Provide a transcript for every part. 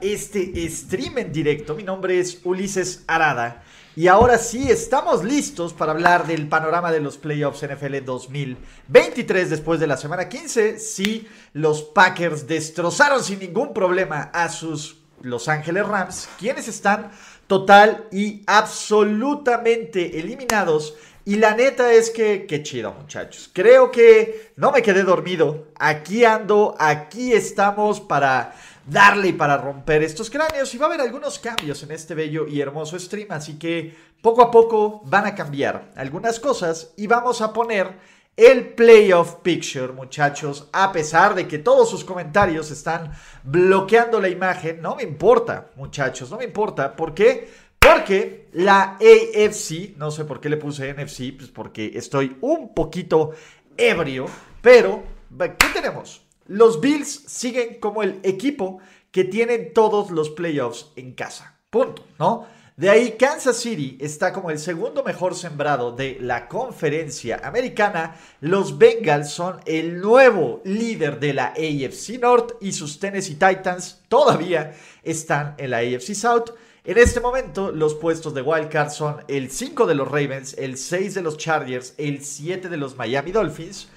Este stream en directo. Mi nombre es Ulises Arada. Y ahora sí, estamos listos para hablar del panorama de los playoffs NFL 2023 después de la semana 15. Sí, los Packers destrozaron sin ningún problema a sus Los Ángeles Rams, quienes están total y absolutamente eliminados. Y la neta es que, qué chido muchachos. Creo que no me quedé dormido. Aquí ando, aquí estamos para darle para romper estos cráneos y va a haber algunos cambios en este bello y hermoso stream, así que poco a poco van a cambiar algunas cosas y vamos a poner el playoff picture, muchachos, a pesar de que todos sus comentarios están bloqueando la imagen, no me importa, muchachos, no me importa, ¿por qué? Porque la AFC, no sé por qué le puse NFC, pues porque estoy un poquito ebrio, pero ¿qué tenemos? Los Bills siguen como el equipo que tienen todos los playoffs en casa. Punto, ¿no? De ahí Kansas City está como el segundo mejor sembrado de la conferencia americana. Los Bengals son el nuevo líder de la AFC North y sus Tennessee Titans todavía están en la AFC South. En este momento los puestos de wildcard son el 5 de los Ravens, el 6 de los Chargers, el 7 de los Miami Dolphins.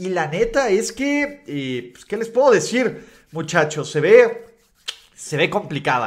Y la neta es que, eh, pues, ¿qué les puedo decir, muchachos? Se ve, se ve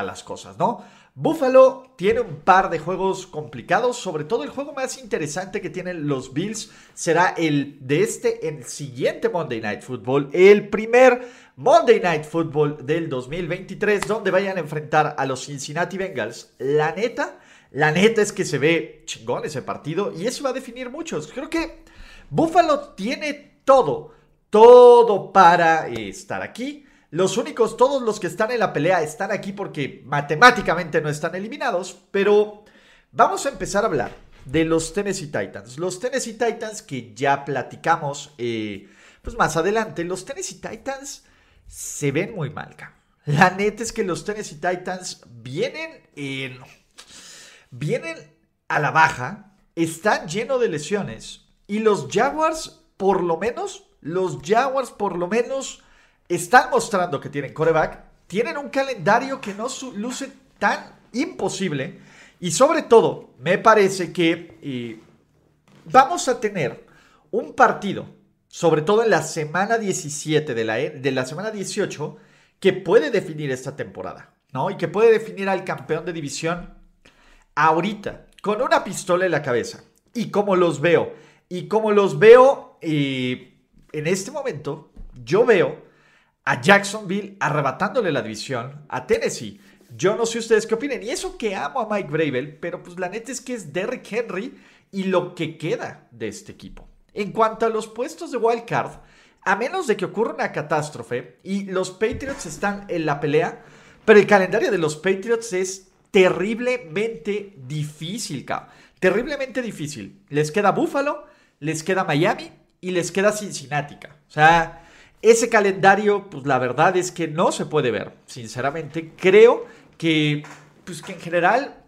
las cosas, ¿no? Buffalo tiene un par de juegos complicados, sobre todo el juego más interesante que tienen los Bills será el de este, el siguiente Monday Night Football, el primer Monday Night Football del 2023, donde vayan a enfrentar a los Cincinnati Bengals. La neta, la neta es que se ve chingón ese partido y eso va a definir muchos. Creo que Buffalo tiene todo, todo para estar aquí. Los únicos, todos los que están en la pelea están aquí porque matemáticamente no están eliminados, pero vamos a empezar a hablar de los Tennessee Titans. Los Tennessee Titans que ya platicamos eh, pues más adelante, los Tennessee Titans se ven muy mal. La neta es que los Tennessee Titans vienen en, vienen a la baja, están llenos de lesiones y los Jaguars por lo menos, los Jaguars por lo menos están mostrando que tienen coreback, tienen un calendario que no luce tan imposible y sobre todo me parece que eh, vamos a tener un partido, sobre todo en la semana 17 de la, de la semana 18, que puede definir esta temporada, ¿no? Y que puede definir al campeón de división ahorita, con una pistola en la cabeza. Y como los veo, y como los veo y en este momento yo veo a Jacksonville arrebatándole la división a Tennessee. Yo no sé ustedes qué opinen. Y eso que amo a Mike Bravel, pero pues la neta es que es Derrick Henry y lo que queda de este equipo. En cuanto a los puestos de wild card, a menos de que ocurra una catástrofe y los Patriots están en la pelea, pero el calendario de los Patriots es terriblemente difícil, cabrón. Terriblemente difícil. Les queda Buffalo, les queda Miami y les queda Cincinnati. O sea, ese calendario, pues la verdad es que no se puede ver, sinceramente. Creo que, pues que en general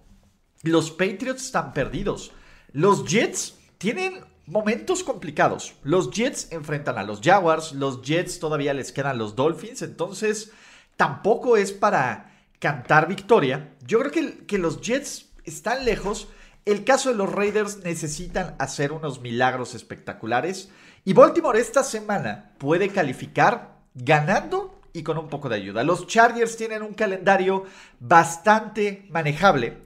los Patriots están perdidos. Los Jets tienen momentos complicados. Los Jets enfrentan a los Jaguars, los Jets todavía les quedan los Dolphins, entonces tampoco es para cantar victoria. Yo creo que, que los Jets están lejos. El caso de los Raiders necesitan hacer unos milagros espectaculares. Y Baltimore esta semana puede calificar ganando y con un poco de ayuda. Los Chargers tienen un calendario bastante manejable.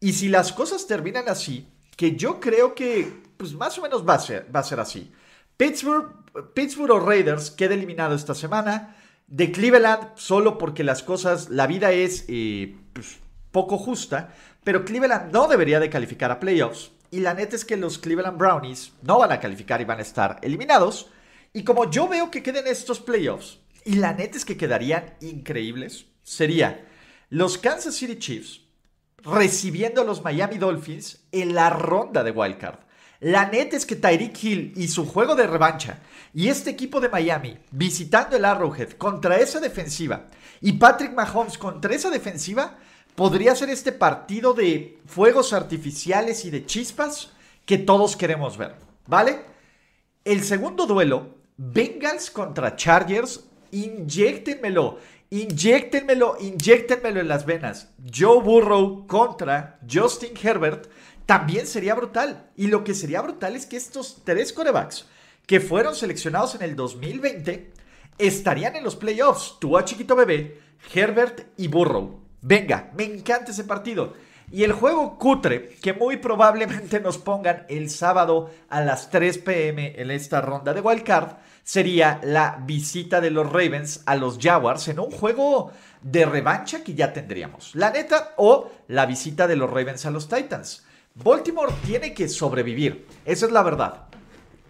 Y si las cosas terminan así, que yo creo que pues más o menos va a ser, así. Pittsburgh, Pittsburgh o Raiders queda eliminado esta semana. De Cleveland, solo porque las cosas, la vida es eh, pues, poco justa. Pero Cleveland no debería de calificar a playoffs. Y la neta es que los Cleveland Brownies no van a calificar y van a estar eliminados. Y como yo veo que queden estos playoffs, y la neta es que quedarían increíbles, sería los Kansas City Chiefs recibiendo a los Miami Dolphins en la ronda de wildcard. La neta es que Tyreek Hill y su juego de revancha y este equipo de Miami visitando el Arrowhead contra esa defensiva y Patrick Mahomes contra esa defensiva podría ser este partido de fuegos artificiales y de chispas que todos queremos ver, ¿vale? El segundo duelo, Bengals contra Chargers, inyectenmelo, inyectenmelo, inyectenmelo en las venas. Joe Burrow contra Justin Herbert también sería brutal. Y lo que sería brutal es que estos tres corebacks que fueron seleccionados en el 2020 estarían en los playoffs. Tú a chiquito bebé, Herbert y Burrow. Venga, me encanta ese partido. Y el juego cutre, que muy probablemente nos pongan el sábado a las 3 pm en esta ronda de wildcard, sería la visita de los Ravens a los Jaguars en un juego de revancha que ya tendríamos. La neta, o la visita de los Ravens a los Titans. Baltimore tiene que sobrevivir, esa es la verdad.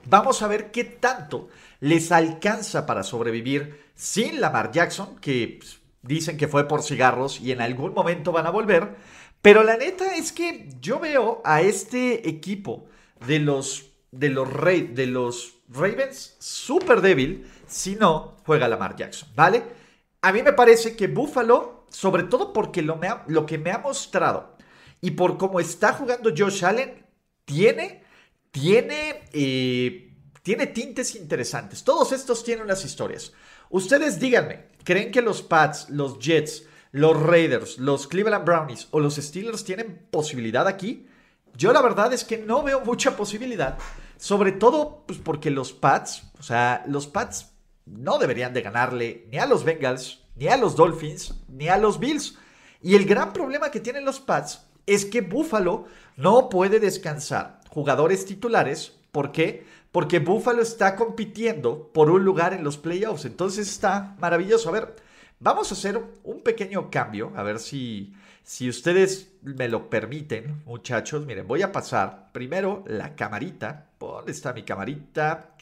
Vamos a ver qué tanto les alcanza para sobrevivir sin Lamar Jackson, que pues, dicen que fue por cigarros y en algún momento van a volver. Pero la neta es que yo veo a este equipo de los, de los, de los Ravens súper débil si no juega Lamar Jackson, ¿vale? A mí me parece que Buffalo, sobre todo porque lo, lo que me ha mostrado y por cómo está jugando Josh Allen, tiene, tiene, eh, tiene tintes interesantes. Todos estos tienen unas historias. Ustedes díganme, ¿creen que los Pats, los Jets, los Raiders, los Cleveland Brownies o los Steelers tienen posibilidad aquí? Yo la verdad es que no veo mucha posibilidad. Sobre todo pues, porque los Pats, o sea, los Pats no deberían de ganarle ni a los Bengals, ni a los Dolphins, ni a los Bills. Y el gran problema que tienen los Pats es que Buffalo no puede descansar jugadores titulares. ¿Por qué? Porque Buffalo está compitiendo por un lugar en los playoffs. Entonces está maravilloso. A ver, vamos a hacer un pequeño cambio. A ver si, si ustedes me lo permiten, muchachos. Miren, voy a pasar primero la camarita. ¿Dónde está mi camarita?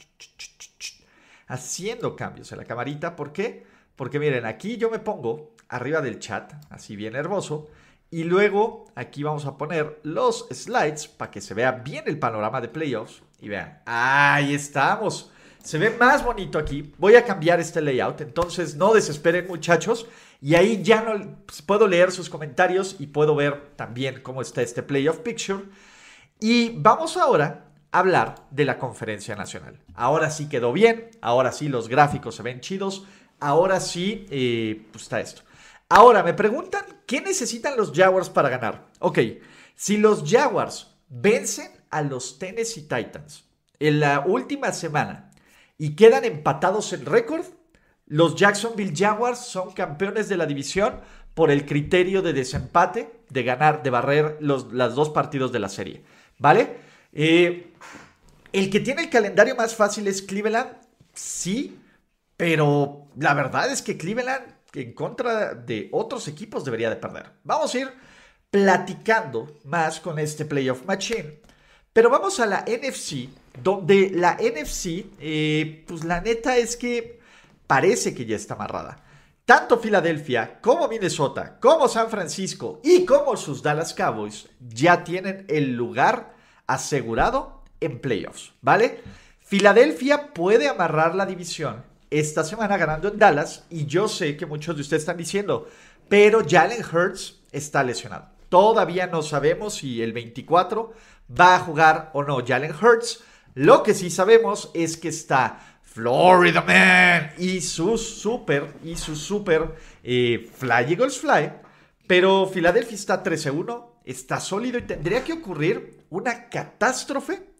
Haciendo cambios en la camarita. ¿Por qué? Porque miren, aquí yo me pongo arriba del chat, así bien hermoso. Y luego aquí vamos a poner los slides para que se vea bien el panorama de playoffs. Y vean, ahí estamos. Se ve más bonito aquí. Voy a cambiar este layout, entonces no desesperen muchachos. Y ahí ya no puedo leer sus comentarios y puedo ver también cómo está este playoff picture. Y vamos ahora a hablar de la conferencia nacional. Ahora sí quedó bien, ahora sí los gráficos se ven chidos, ahora sí eh, pues está esto. Ahora, me preguntan, ¿qué necesitan los Jaguars para ganar? Ok, si los Jaguars vencen a los Tennessee Titans en la última semana y quedan empatados en récord, los Jacksonville Jaguars son campeones de la división por el criterio de desempate, de ganar, de barrer los dos partidos de la serie. ¿Vale? Eh, el que tiene el calendario más fácil es Cleveland, sí, pero la verdad es que Cleveland en contra de otros equipos debería de perder. Vamos a ir platicando más con este Playoff Machine. Pero vamos a la NFC, donde la NFC, eh, pues la neta es que parece que ya está amarrada. Tanto Filadelfia como Minnesota, como San Francisco y como sus Dallas Cowboys ya tienen el lugar asegurado en playoffs, ¿vale? Filadelfia puede amarrar la división esta semana ganando en Dallas y yo sé que muchos de ustedes están diciendo, pero Jalen Hurts está lesionado. Todavía no sabemos si el 24 va a jugar o no Jalen Hurts. Lo que sí sabemos es que está Florida Man y su super, y su super eh, Fly Eagles Fly. Pero Filadelfia está 13-1, está sólido y tendría que ocurrir una catástrofe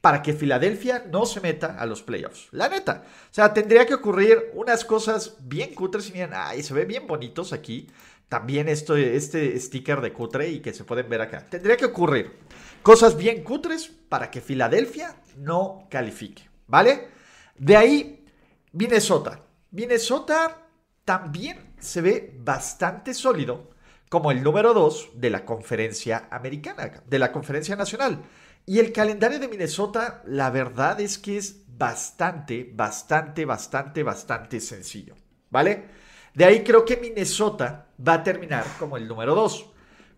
para que Filadelfia no se meta a los playoffs. La neta. O sea, tendría que ocurrir unas cosas bien cutres y bien, ay, se ven bien bonitos aquí. También esto, este sticker de cutre y que se pueden ver acá. Tendría que ocurrir cosas bien cutres para que Filadelfia no califique. ¿Vale? De ahí, Minnesota. Minnesota también se ve bastante sólido como el número 2 de la conferencia americana, de la conferencia nacional. Y el calendario de Minnesota, la verdad es que es bastante, bastante, bastante, bastante sencillo. ¿Vale? De ahí creo que Minnesota va a terminar como el número 2.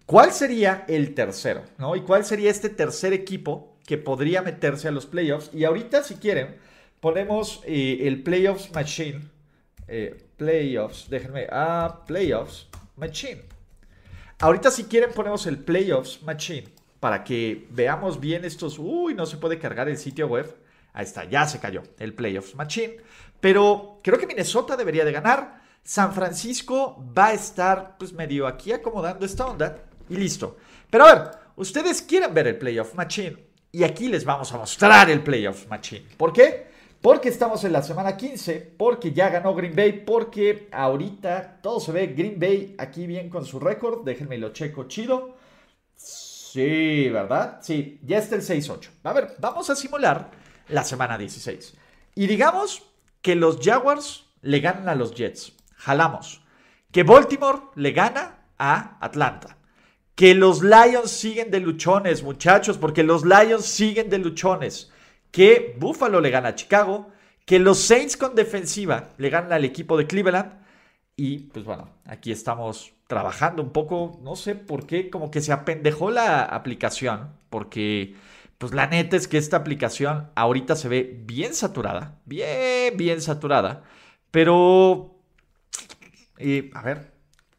¿Cuál sería el tercero? ¿no? ¿Y cuál sería este tercer equipo que podría meterse a los playoffs? Y ahorita, si quieren, ponemos eh, el Playoffs Machine. Eh, playoffs, déjenme. Ah, Playoffs Machine. Ahorita, si quieren, ponemos el Playoffs Machine para que veamos bien estos. Uy, no se puede cargar el sitio web. Ahí está, ya se cayó el Playoffs Machine. Pero creo que Minnesota debería de ganar. San Francisco va a estar pues medio aquí acomodando esta onda y listo. Pero a ver, ustedes quieren ver el Playoff Machine y aquí les vamos a mostrar el Playoff Machine. ¿Por qué? Porque estamos en la semana 15, porque ya ganó Green Bay, porque ahorita todo se ve Green Bay aquí bien con su récord. Déjenme lo checo chido. Sí, ¿verdad? Sí, ya está el 6-8. A ver, vamos a simular la semana 16. Y digamos que los Jaguars le ganan a los Jets. Jalamos. Que Baltimore le gana a Atlanta. Que los Lions siguen de luchones, muchachos, porque los Lions siguen de luchones. Que Buffalo le gana a Chicago. Que los Saints con defensiva le ganan al equipo de Cleveland. Y pues bueno, aquí estamos trabajando un poco. No sé por qué, como que se apendejó la aplicación. Porque pues la neta es que esta aplicación ahorita se ve bien saturada. Bien, bien saturada. Pero... Y, a ver,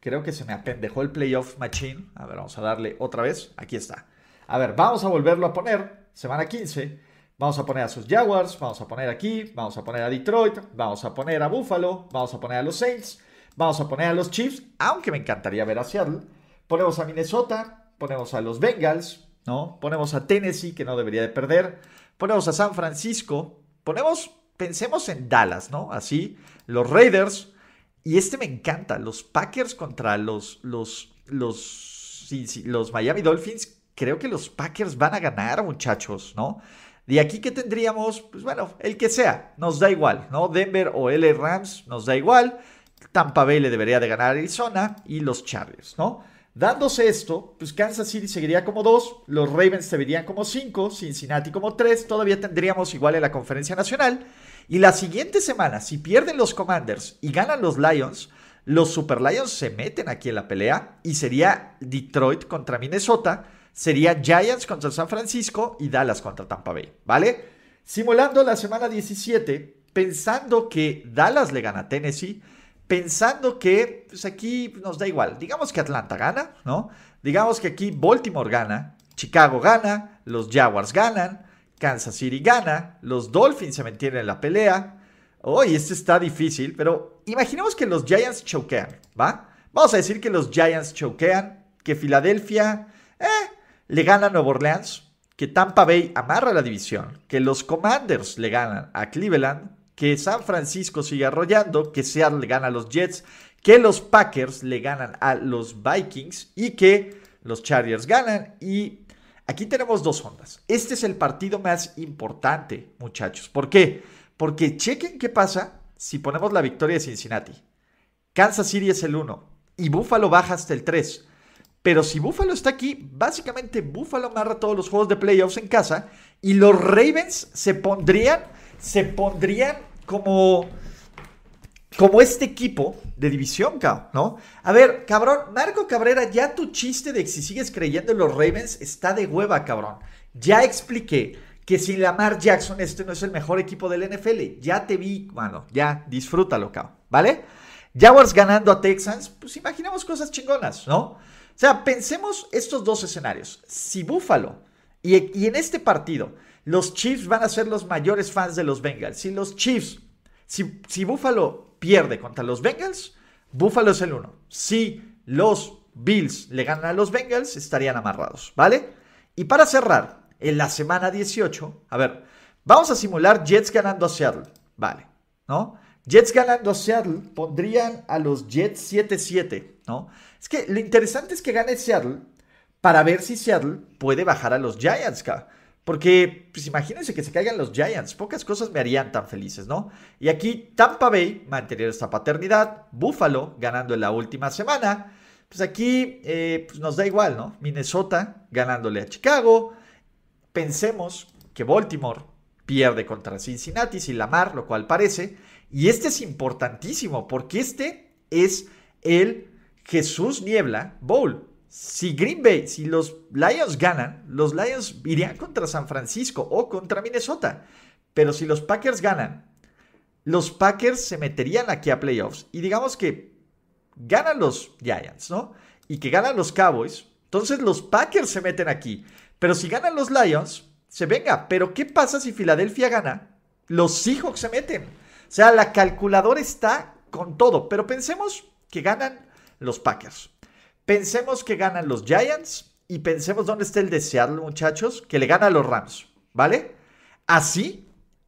Creo que se me apendejó el Playoff Machine. A ver, vamos a darle otra vez. Aquí está. A ver, vamos a volverlo a poner. Semana 15. Vamos a poner a sus Jaguars. Vamos a poner aquí. Vamos a poner a Detroit. Vamos a poner a Buffalo. Vamos a poner a los Saints. Vamos a poner a los Chiefs. Aunque me encantaría ver a Seattle. Ponemos a Minnesota. Ponemos a los Bengals. ¿No? Ponemos a Tennessee, que no debería de perder. Ponemos a San Francisco. Ponemos, pensemos en Dallas, ¿no? Así. Los Raiders. Y este me encanta, los Packers contra los, los, los, los Miami Dolphins. Creo que los Packers van a ganar, muchachos, ¿no? De aquí que tendríamos, pues bueno, el que sea, nos da igual, ¿no? Denver o L Rams, nos da igual. Tampa Bay le debería de ganar Arizona y los Chargers, ¿no? Dándose esto, pues Kansas City seguiría como 2, los Ravens se verían como 5, Cincinnati como 3, todavía tendríamos igual en la conferencia nacional. Y la siguiente semana, si pierden los Commanders y ganan los Lions, los Super Lions se meten aquí en la pelea y sería Detroit contra Minnesota, sería Giants contra San Francisco y Dallas contra Tampa Bay, ¿vale? Simulando la semana 17, pensando que Dallas le gana a Tennessee, pensando que pues aquí nos da igual, digamos que Atlanta gana, ¿no? Digamos que aquí Baltimore gana, Chicago gana, los Jaguars ganan, Kansas City gana, los Dolphins se mantienen en la pelea. Hoy este está difícil, pero imaginemos que los Giants choquean, ¿va? Vamos a decir que los Giants choquean, que Filadelfia eh, le gana a Nueva Orleans, que Tampa Bay amarra la división, que los Commanders le ganan a Cleveland, que San Francisco sigue arrollando, que Seattle le gana a los Jets, que los Packers le ganan a los Vikings y que los Chargers ganan y Aquí tenemos dos ondas. Este es el partido más importante, muchachos. ¿Por qué? Porque chequen qué pasa si ponemos la victoria de Cincinnati. Kansas City es el 1 y Buffalo baja hasta el 3. Pero si Buffalo está aquí, básicamente Buffalo amarra todos los juegos de playoffs en casa y los Ravens se pondrían, se pondrían como como este equipo de división, ¿no? A ver, cabrón, Marco Cabrera, ya tu chiste de que si sigues creyendo en los Ravens está de hueva, cabrón. Ya expliqué que sin Lamar Jackson este no es el mejor equipo del NFL. Ya te vi, mano, ya disfrútalo, cabrón, ¿vale? Jaguars ganando a Texans, pues imaginemos cosas chingonas, ¿no? O sea, pensemos estos dos escenarios. Si Buffalo y en este partido los Chiefs van a ser los mayores fans de los Bengals, si los Chiefs, si, Buffalo pierde contra los Bengals, Buffalo es el 1. Si los Bills le ganan a los Bengals, estarían amarrados, ¿vale? Y para cerrar, en la semana 18, a ver, vamos a simular Jets ganando a Seattle, ¿vale? ¿No? Jets ganando a Seattle pondrían a los Jets 7-7, ¿no? Es que lo interesante es que gane Seattle para ver si Seattle puede bajar a los Giants, ¿ca? Porque, pues imagínense que se caigan los Giants. Pocas cosas me harían tan felices, ¿no? Y aquí Tampa Bay mantener esta paternidad. Buffalo ganando en la última semana. Pues aquí eh, pues nos da igual, ¿no? Minnesota ganándole a Chicago. Pensemos que Baltimore pierde contra Cincinnati sin Lamar, lo cual parece. Y este es importantísimo porque este es el Jesús Niebla Bowl. Si Green Bay, si los Lions ganan, los Lions irían contra San Francisco o contra Minnesota. Pero si los Packers ganan, los Packers se meterían aquí a playoffs. Y digamos que ganan los Giants, ¿no? Y que ganan los Cowboys. Entonces los Packers se meten aquí. Pero si ganan los Lions, se venga. Pero ¿qué pasa si Filadelfia gana? Los Seahawks se meten. O sea, la calculadora está con todo. Pero pensemos que ganan los Packers. Pensemos que ganan los Giants y pensemos dónde está el de Seattle, muchachos, que le gana a los Rams, ¿vale? Así,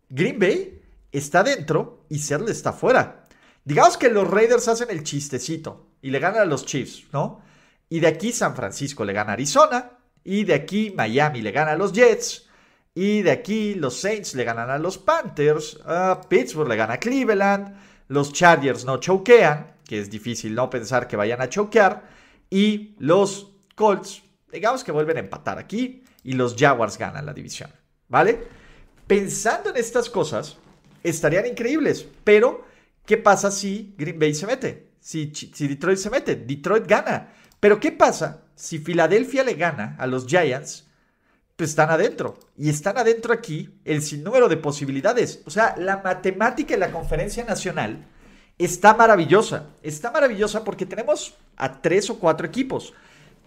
Green Bay está dentro y Seattle está fuera. Digamos que los Raiders hacen el chistecito y le ganan a los Chiefs, ¿no? Y de aquí San Francisco le gana a Arizona y de aquí Miami le gana a los Jets y de aquí los Saints le ganan a los Panthers, Pittsburgh le gana a Cleveland, los Chargers no choquean, que es difícil no pensar que vayan a choquear y los Colts, digamos que vuelven a empatar aquí y los Jaguars ganan la división, ¿vale? Pensando en estas cosas, estarían increíbles, pero ¿qué pasa si Green Bay se mete? Si, si Detroit se mete, Detroit gana. Pero ¿qué pasa si Filadelfia le gana a los Giants? Pues están adentro. Y están adentro aquí el sinnúmero de posibilidades. O sea, la matemática en la conferencia nacional está maravillosa. Está maravillosa porque tenemos a tres o cuatro equipos.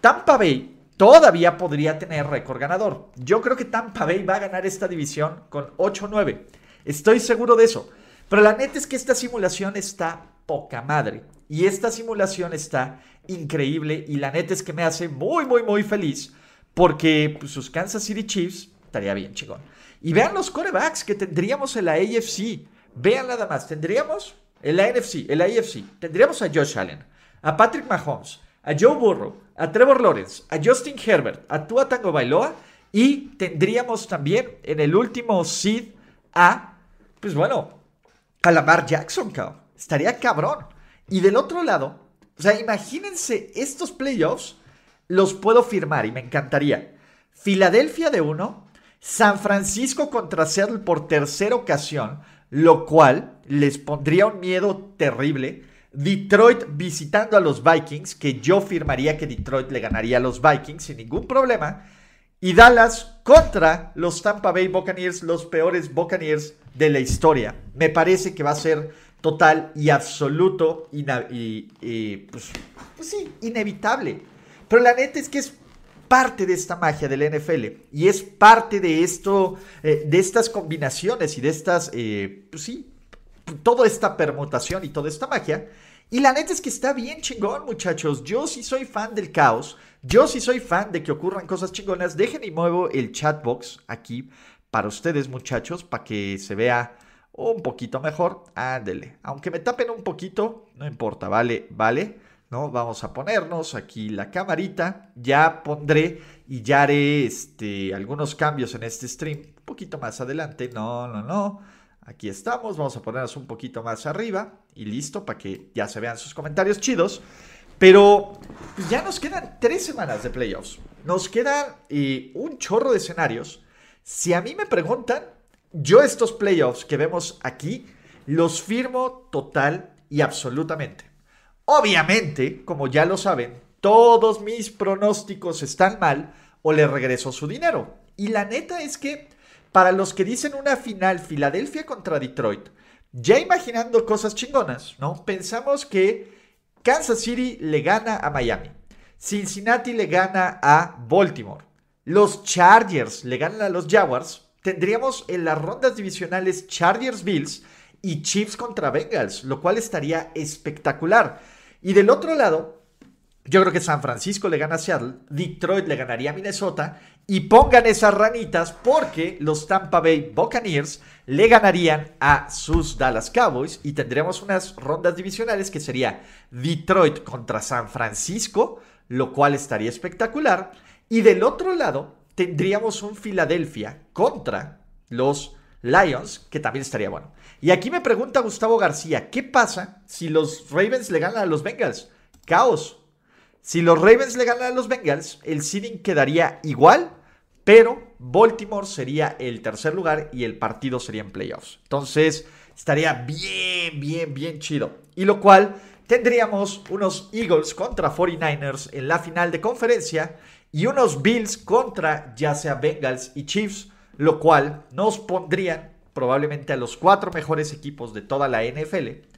Tampa Bay todavía podría tener récord ganador. Yo creo que Tampa Bay va a ganar esta división con 8-9. Estoy seguro de eso. Pero la neta es que esta simulación está poca madre. Y esta simulación está increíble. Y la neta es que me hace muy, muy, muy feliz. Porque pues, sus Kansas City Chiefs estaría bien, chingón. Y vean los corebacks que tendríamos en la AFC. Vean nada más. Tendríamos en la NFC, en la AFC, tendríamos a Josh Allen, a Patrick Mahomes, a Joe Burrow, a Trevor Lawrence, a Justin Herbert, a Tua Tango Bailoa y tendríamos también en el último seed a, pues bueno, a Lamar Jackson, cabrón. Estaría cabrón. Y del otro lado, o sea, imagínense estos playoffs, los puedo firmar y me encantaría. Filadelfia de uno, San Francisco contra Seattle por tercera ocasión, lo cual les pondría un miedo terrible. Detroit visitando a los Vikings, que yo firmaría que Detroit le ganaría a los Vikings sin ningún problema. Y Dallas contra los Tampa Bay Buccaneers, los peores Buccaneers de la historia. Me parece que va a ser total y absoluto y, pues, pues, sí, inevitable. Pero la neta es que es parte de esta magia del NFL y es parte de esto, eh, de estas combinaciones y de estas, eh, pues sí, toda esta permutación y toda esta magia. Y la neta es que está bien chingón, muchachos. Yo sí soy fan del caos. Yo sí soy fan de que ocurran cosas chingonas. Dejen y muevo el chat box aquí para ustedes, muchachos, para que se vea un poquito mejor. Ándele. Aunque me tapen un poquito, no importa, vale, vale. ¿no? Vamos a ponernos aquí la camarita. Ya pondré y ya haré este, algunos cambios en este stream. Un poquito más adelante. No, no, no. Aquí estamos. Vamos a ponernos un poquito más arriba. Y listo para que ya se vean sus comentarios chidos. Pero pues, ya nos quedan tres semanas de playoffs. Nos quedan eh, un chorro de escenarios. Si a mí me preguntan, yo estos playoffs que vemos aquí los firmo total y absolutamente. Obviamente, como ya lo saben, todos mis pronósticos están mal o le regreso su dinero. Y la neta es que para los que dicen una final Filadelfia contra Detroit, ya imaginando cosas chingonas, ¿no? Pensamos que Kansas City le gana a Miami, Cincinnati le gana a Baltimore, los Chargers le ganan a los Jaguars, tendríamos en las rondas divisionales Chargers Bills y Chiefs contra Bengals, lo cual estaría espectacular. Y del otro lado, yo creo que San Francisco le gana a Seattle, Detroit le ganaría a Minnesota y pongan esas ranitas porque los Tampa Bay Buccaneers le ganarían a sus Dallas Cowboys y tendríamos unas rondas divisionales que sería Detroit contra San Francisco, lo cual estaría espectacular. Y del otro lado tendríamos un Filadelfia contra los Lions, que también estaría bueno. Y aquí me pregunta Gustavo García, ¿qué pasa si los Ravens le ganan a los Bengals? Caos. Si los Ravens le ganan a los Bengals, el seeding quedaría igual, pero Baltimore sería el tercer lugar y el partido sería en playoffs. Entonces, estaría bien, bien, bien chido. Y lo cual tendríamos unos Eagles contra 49ers en la final de conferencia y unos Bills contra ya sea Bengals y Chiefs, lo cual nos pondrían probablemente a los cuatro mejores equipos de toda la NFL.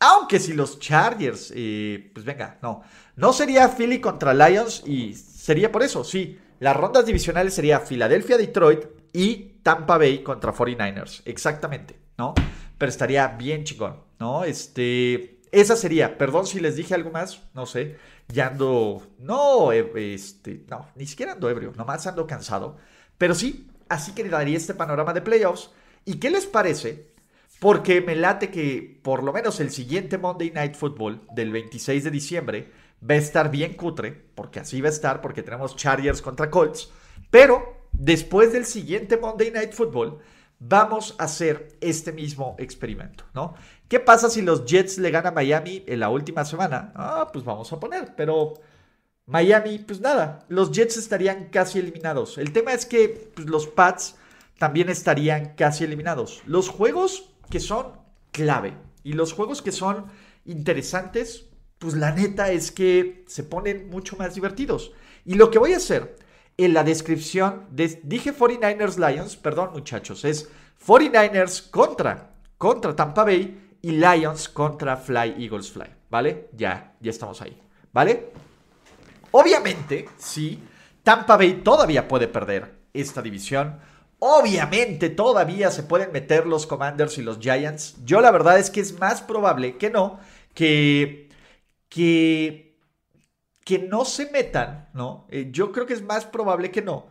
Aunque si los Chargers, eh, pues venga, no, no sería Philly contra Lions y sería por eso, sí, las rondas divisionales sería Filadelfia, Detroit y Tampa Bay contra 49ers, exactamente, ¿no? Pero estaría bien chingón, ¿no? Este, esa sería, perdón si les dije algo más, no sé, ya ando, no, eh, este, no, ni siquiera ando ebrio, nomás ando cansado, pero sí, así que daría este panorama de playoffs. ¿Y qué les parece? Porque me late que por lo menos el siguiente Monday Night Football del 26 de diciembre va a estar bien cutre, porque así va a estar, porque tenemos Chargers contra Colts, pero después del siguiente Monday Night Football vamos a hacer este mismo experimento, ¿no? ¿Qué pasa si los Jets le ganan a Miami en la última semana? Ah, pues vamos a poner, pero Miami, pues nada, los Jets estarían casi eliminados. El tema es que pues, los Pats también estarían casi eliminados. Los juegos que son clave y los juegos que son interesantes, pues la neta es que se ponen mucho más divertidos. Y lo que voy a hacer en la descripción, dije 49ers Lions, perdón muchachos, es 49ers contra, contra Tampa Bay y Lions contra Fly Eagles Fly, ¿vale? Ya, ya estamos ahí, ¿vale? Obviamente, sí, Tampa Bay todavía puede perder esta división. Obviamente todavía se pueden meter los Commanders y los Giants. Yo la verdad es que es más probable que no, que, que que no se metan, ¿no? Eh, yo creo que es más probable que no,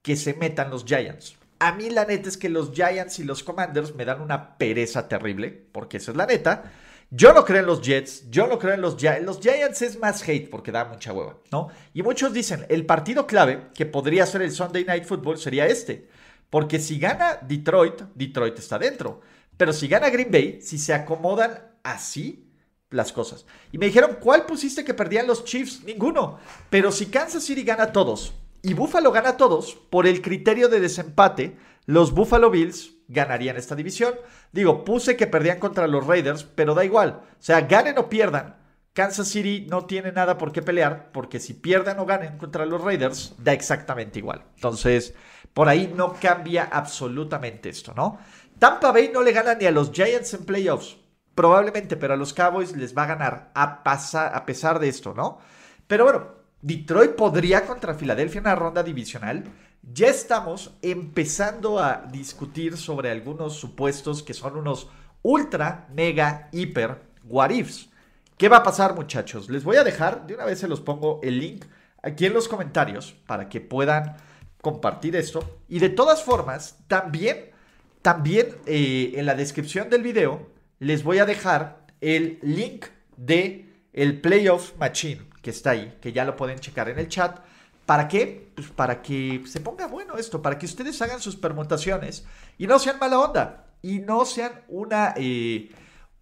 que se metan los Giants. A mí la neta es que los Giants y los Commanders me dan una pereza terrible, porque esa es la neta. Yo no creo en los Jets, yo no creo en los Giants. Los Giants es más hate porque da mucha hueva, ¿no? Y muchos dicen, el partido clave que podría ser el Sunday Night Football sería este. Porque si gana Detroit, Detroit está dentro. Pero si gana Green Bay, si se acomodan así, las cosas. Y me dijeron, ¿cuál pusiste que perdían los Chiefs? Ninguno. Pero si Kansas City gana todos y Buffalo gana todos, por el criterio de desempate, los Buffalo Bills ganarían esta división. Digo, puse que perdían contra los Raiders, pero da igual. O sea, ganen o pierdan. Kansas City no tiene nada por qué pelear, porque si pierdan o ganen contra los Raiders, da exactamente igual. Entonces, por ahí no cambia absolutamente esto, ¿no? Tampa Bay no le gana ni a los Giants en playoffs. Probablemente, pero a los Cowboys les va a ganar a, a pesar de esto, ¿no? Pero bueno, Detroit podría contra Filadelfia en una ronda divisional. Ya estamos empezando a discutir sobre algunos supuestos que son unos ultra, mega, hiper what ifs. ¿Qué va a pasar, muchachos? Les voy a dejar, de una vez se los pongo el link aquí en los comentarios para que puedan compartir esto. Y de todas formas, también, también eh, en la descripción del video les voy a dejar el link de el Playoff Machine que está ahí, que ya lo pueden checar en el chat. ¿Para qué? Pues para que se ponga bueno esto, para que ustedes hagan sus permutaciones y no sean mala onda y no sean una eh,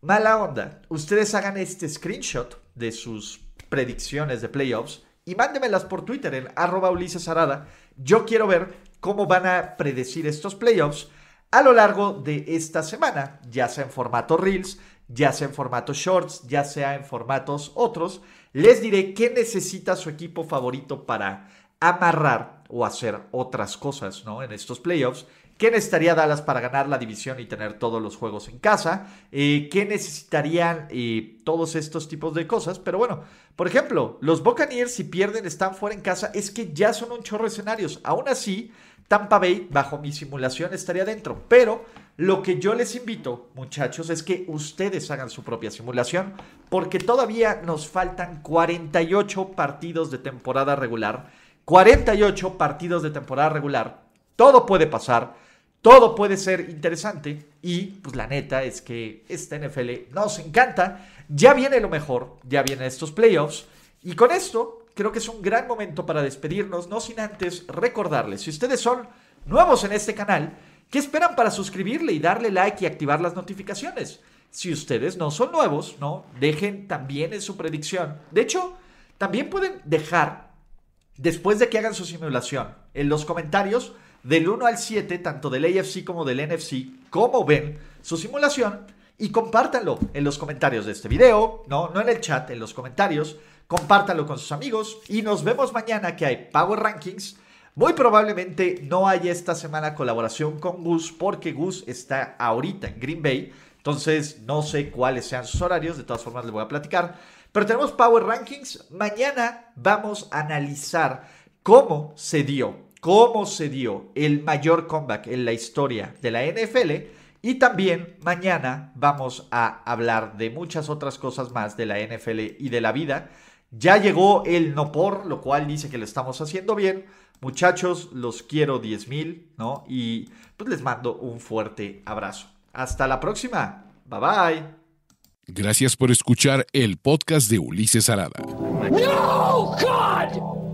mala onda. Ustedes hagan este screenshot de sus predicciones de playoffs y mándemelas por Twitter en arroba Ulises Arada. Yo quiero ver cómo van a predecir estos playoffs a lo largo de esta semana, ya sea en formato Reels, ya sea en formato Shorts, ya sea en formatos otros, les diré qué necesita su equipo favorito para amarrar o hacer otras cosas ¿no? en estos playoffs. ¿Qué necesitaría Dallas para ganar la división y tener todos los juegos en casa? Eh, ¿Qué necesitarían eh, todos estos tipos de cosas? Pero bueno, por ejemplo, los Buccaneers si pierden están fuera en casa, es que ya son un chorro de escenarios. Aún así, Tampa Bay, bajo mi simulación, estaría dentro. Pero lo que yo les invito, muchachos, es que ustedes hagan su propia simulación, porque todavía nos faltan 48 partidos de temporada regular. 48 partidos de temporada regular. Todo puede pasar, todo puede ser interesante y pues la neta es que esta NFL nos encanta. Ya viene lo mejor, ya vienen estos playoffs y con esto creo que es un gran momento para despedirnos, no sin antes recordarles, si ustedes son nuevos en este canal, ¿qué esperan para suscribirle y darle like y activar las notificaciones? Si ustedes no son nuevos, ¿no? Dejen también en su predicción. De hecho, también pueden dejar, después de que hagan su simulación, en los comentarios del 1 al 7, tanto del AFC como del NFC, cómo ven su simulación y compártanlo en los comentarios de este video, no, no en el chat, en los comentarios, compártanlo con sus amigos y nos vemos mañana que hay Power Rankings. Muy probablemente no haya esta semana colaboración con Gus porque Gus está ahorita en Green Bay, entonces no sé cuáles sean sus horarios, de todas formas les voy a platicar. Pero tenemos Power Rankings, mañana vamos a analizar cómo se dio, cómo se dio el mayor comeback en la historia de la NFL y también mañana vamos a hablar de muchas otras cosas más de la NFL y de la vida. Ya llegó el no por, lo cual dice que lo estamos haciendo bien. Muchachos, los quiero 10 mil, ¿no? Y pues les mando un fuerte abrazo. Hasta la próxima. Bye bye. Gracias por escuchar el podcast de Ulises Arada. No, God!